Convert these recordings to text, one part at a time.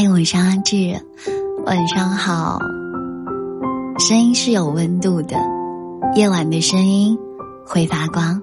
嗨，我是阿志，晚上好。声音是有温度的，夜晚的声音会发光。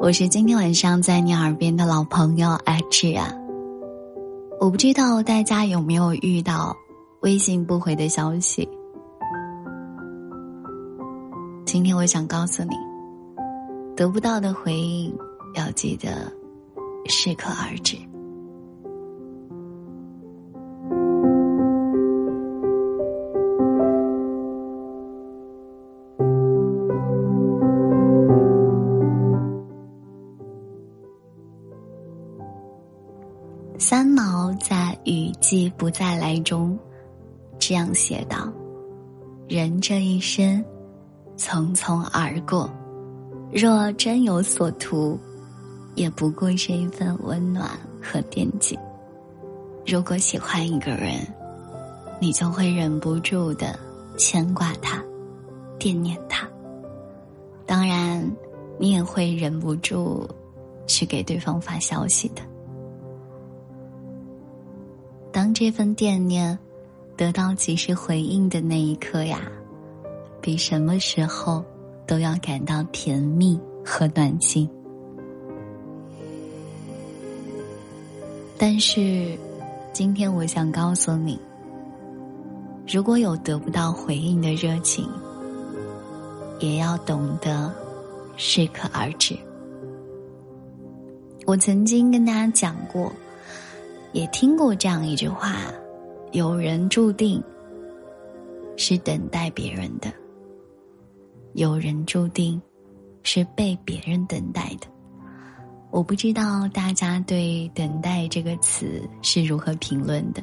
我是今天晚上在你耳边的老朋友阿志啊。我不知道大家有没有遇到微信不回的消息。今天我想告诉你，得不到的回应要记得适可而止。不再来》中这样写道：“人这一生，匆匆而过，若真有所图，也不过是一份温暖和惦记。如果喜欢一个人，你就会忍不住的牵挂他，惦念他。当然，你也会忍不住去给对方发消息的。”当这份惦念得到及时回应的那一刻呀，比什么时候都要感到甜蜜和暖心。但是，今天我想告诉你，如果有得不到回应的热情，也要懂得适可而止。我曾经跟大家讲过。也听过这样一句话：有人注定是等待别人的，有人注定是被别人等待的。我不知道大家对“等待”这个词是如何评论的。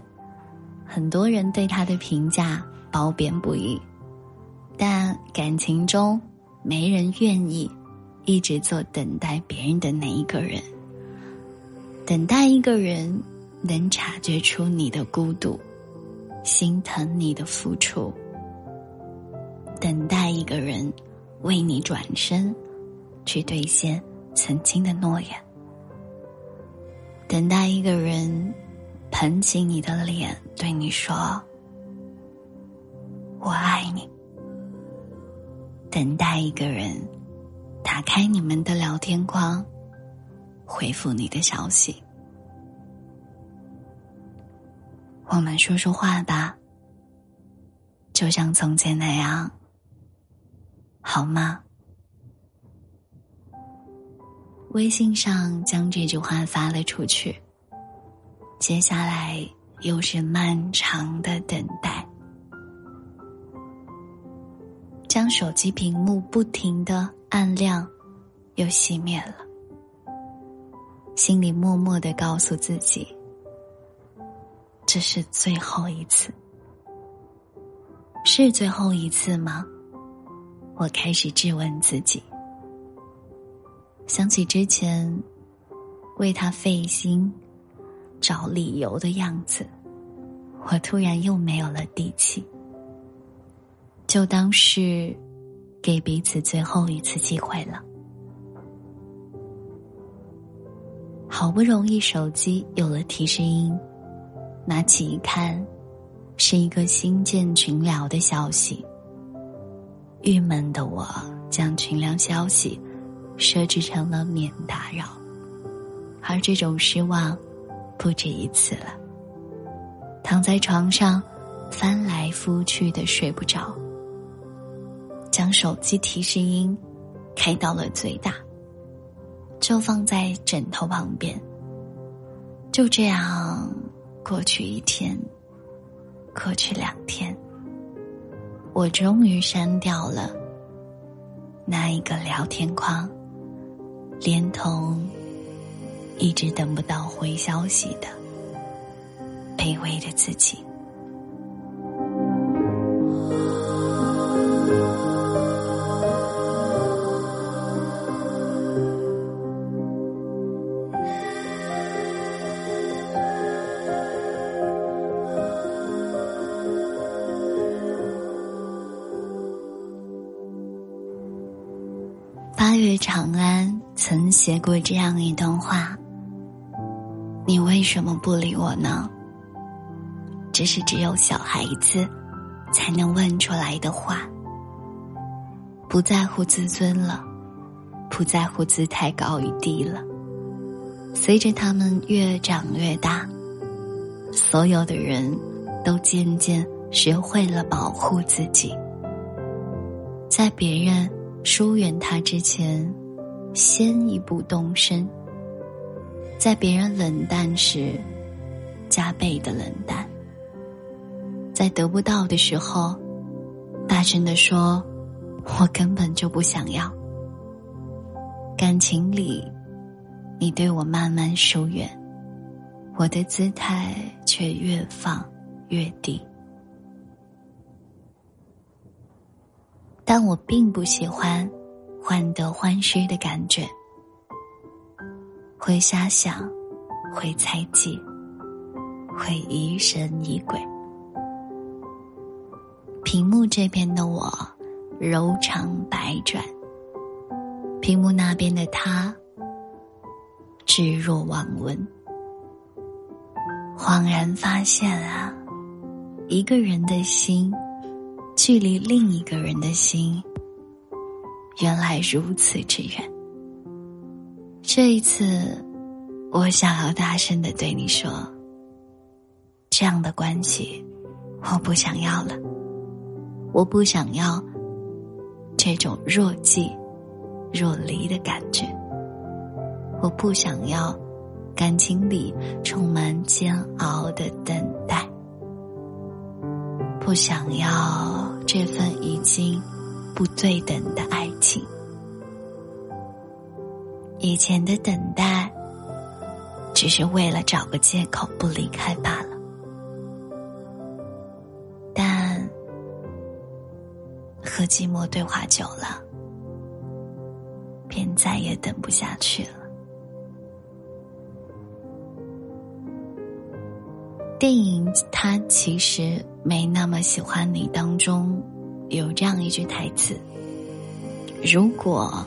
很多人对他的评价褒贬不一，但感情中没人愿意一直做等待别人的那一个人。等待一个人。能察觉出你的孤独，心疼你的付出，等待一个人为你转身，去兑现曾经的诺言，等待一个人捧起你的脸对你说“我爱你”，等待一个人打开你们的聊天框，回复你的消息。我们说说话吧，就像从前那样，好吗？微信上将这句话发了出去，接下来又是漫长的等待，将手机屏幕不停的暗亮又熄灭了，心里默默的告诉自己。这是最后一次，是最后一次吗？我开始质问自己。想起之前为他费心找理由的样子，我突然又没有了底气。就当是给彼此最后一次机会了。好不容易手机有了提示音。拿起一看，是一个新建群聊的消息。郁闷的我将群聊消息设置成了免打扰，而这种失望不止一次了。躺在床上，翻来覆去的睡不着，将手机提示音开到了最大，就放在枕头旁边。就这样。过去一天，过去两天，我终于删掉了那一个聊天框，连同一直等不到回消息的卑微的自己。写过这样一段话：“你为什么不理我呢？这是只有小孩子才能问出来的话。不在乎自尊了，不在乎姿态高与低了。随着他们越长越大，所有的人都渐渐学会了保护自己，在别人疏远他之前，先一步动身；在别人冷淡时，加倍的冷淡；在得不到的时候，大声的说：“我根本就不想要。”感情里。你对我慢慢疏远，我的姿态却越放越低。但我并不喜欢患得患失的感觉，会瞎想，会猜忌，会疑神疑鬼。屏幕这边的我柔肠百转，屏幕那边的他。置若罔闻，恍然发现啊，一个人的心，距离另一个人的心，原来如此之远。这一次，我想要大声的对你说：这样的关系，我不想要了。我不想要这种若即若离的感觉。我不想要感情里充满煎熬的等待，不想要这份已经不对等的爱情。以前的等待，只是为了找个借口不离开罢了。但和寂寞对话久了，便再也等不下去了。电影《他其实没那么喜欢你》当中，有这样一句台词：“如果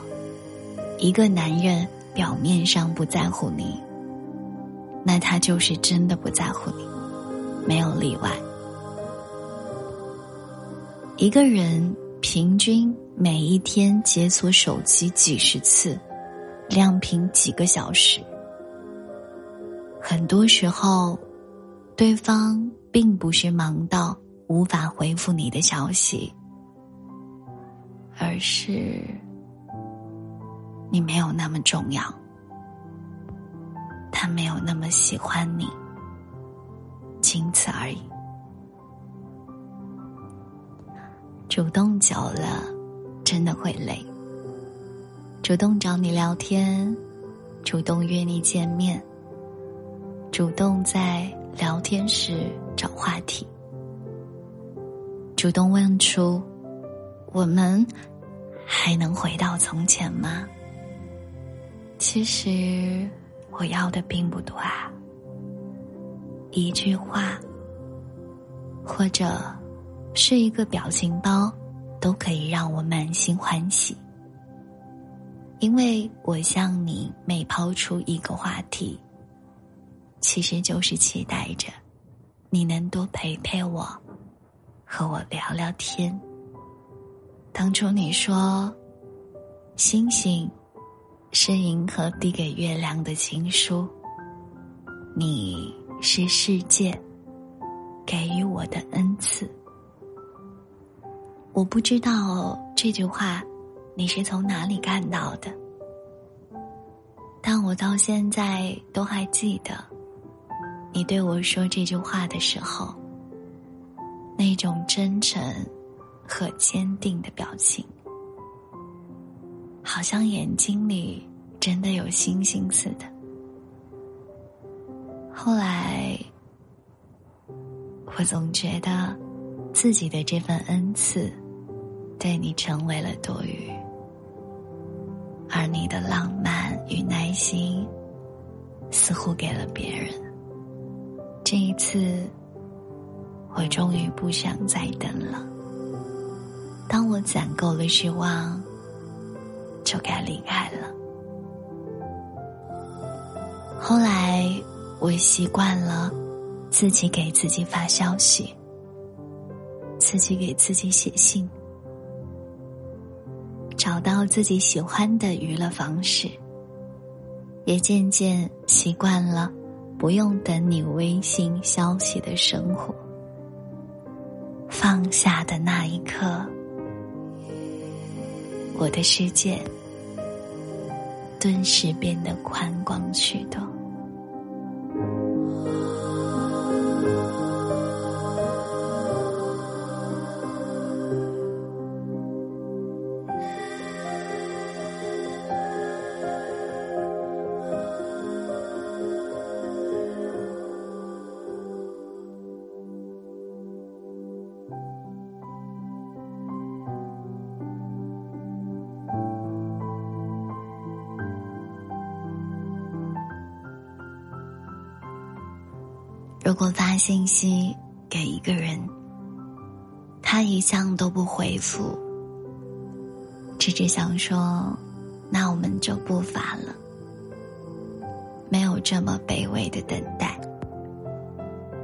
一个男人表面上不在乎你，那他就是真的不在乎你，没有例外。一个人平均每一天解锁手机几十次，亮屏几个小时，很多时候。”对方并不是忙到无法回复你的消息，而是你没有那么重要，他没有那么喜欢你，仅此而已。主动久了，真的会累。主动找你聊天，主动约你见面，主动在。聊天时找话题，主动问出：“我们还能回到从前吗？”其实我要的并不多啊，一句话，或者是一个表情包，都可以让我满心欢喜。因为我向你每抛出一个话题。其实就是期待着，你能多陪陪我，和我聊聊天。当初你说，星星是银河递给月亮的情书，你是世界给予我的恩赐。我不知道这句话你是从哪里看到的，但我到现在都还记得。你对我说这句话的时候，那种真诚和坚定的表情，好像眼睛里真的有星星似的。后来，我总觉得自己的这份恩赐，对你成为了多余，而你的浪漫与耐心，似乎给了别人。这一次，我终于不想再等了。当我攒够了失望，就该离开了。后来，我习惯了自己给自己发消息，自己给自己写信，找到自己喜欢的娱乐方式，也渐渐习惯了不用等你微信消息的生活。放下的那一刻，我的世界顿时变得宽广许多。如果发信息给一个人，他一向都不回复，只是想说，那我们就不发了，没有这么卑微的等待。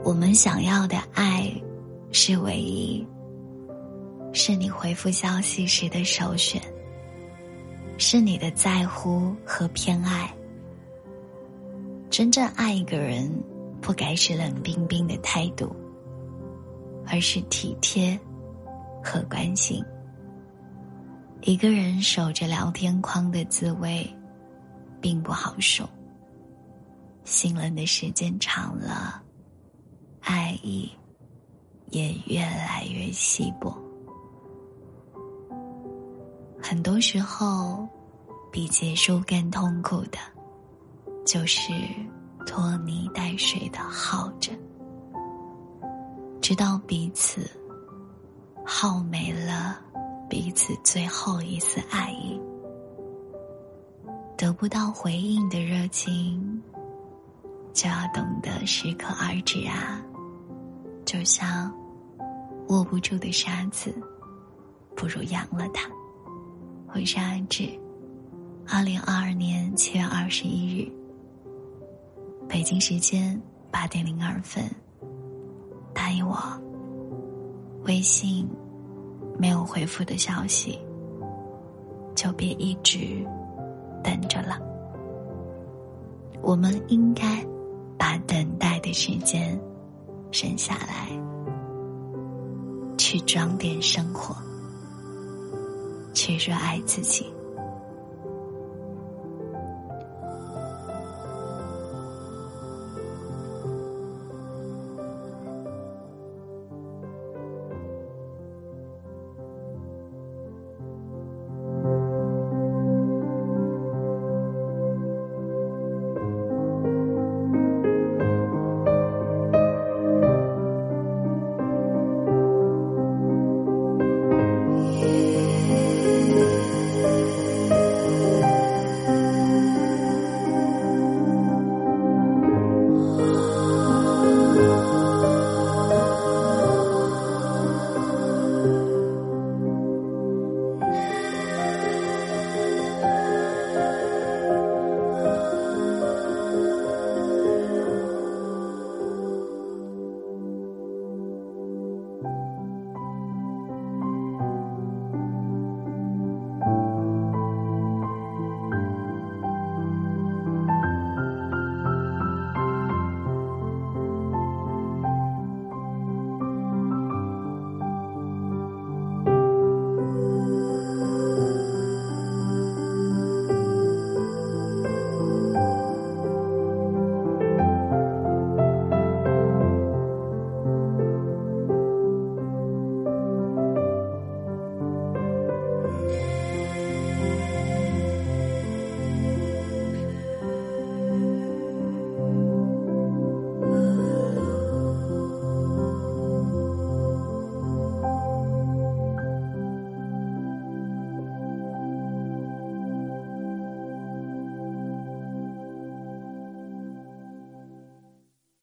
我们想要的爱，是唯一，是你回复消息时的首选，是你的在乎和偏爱。真正爱一个人。不该是冷冰冰的态度，而是体贴和关心。一个人守着聊天框的滋味，并不好受。心冷的时间长了，爱意也越来越稀薄。很多时候，比结束更痛苦的，就是。拖泥带水的耗着，直到彼此耗没了彼此最后一丝爱意，得不到回应的热情，就要懂得适可而止啊！就像握不住的沙子，不如扬了它。我是安志，二零二二年七月二十一。北京时间八点零二分，答应我。微信没有回复的消息，就别一直等着了。我们应该把等待的时间省下来，去装点生活，去热爱自己。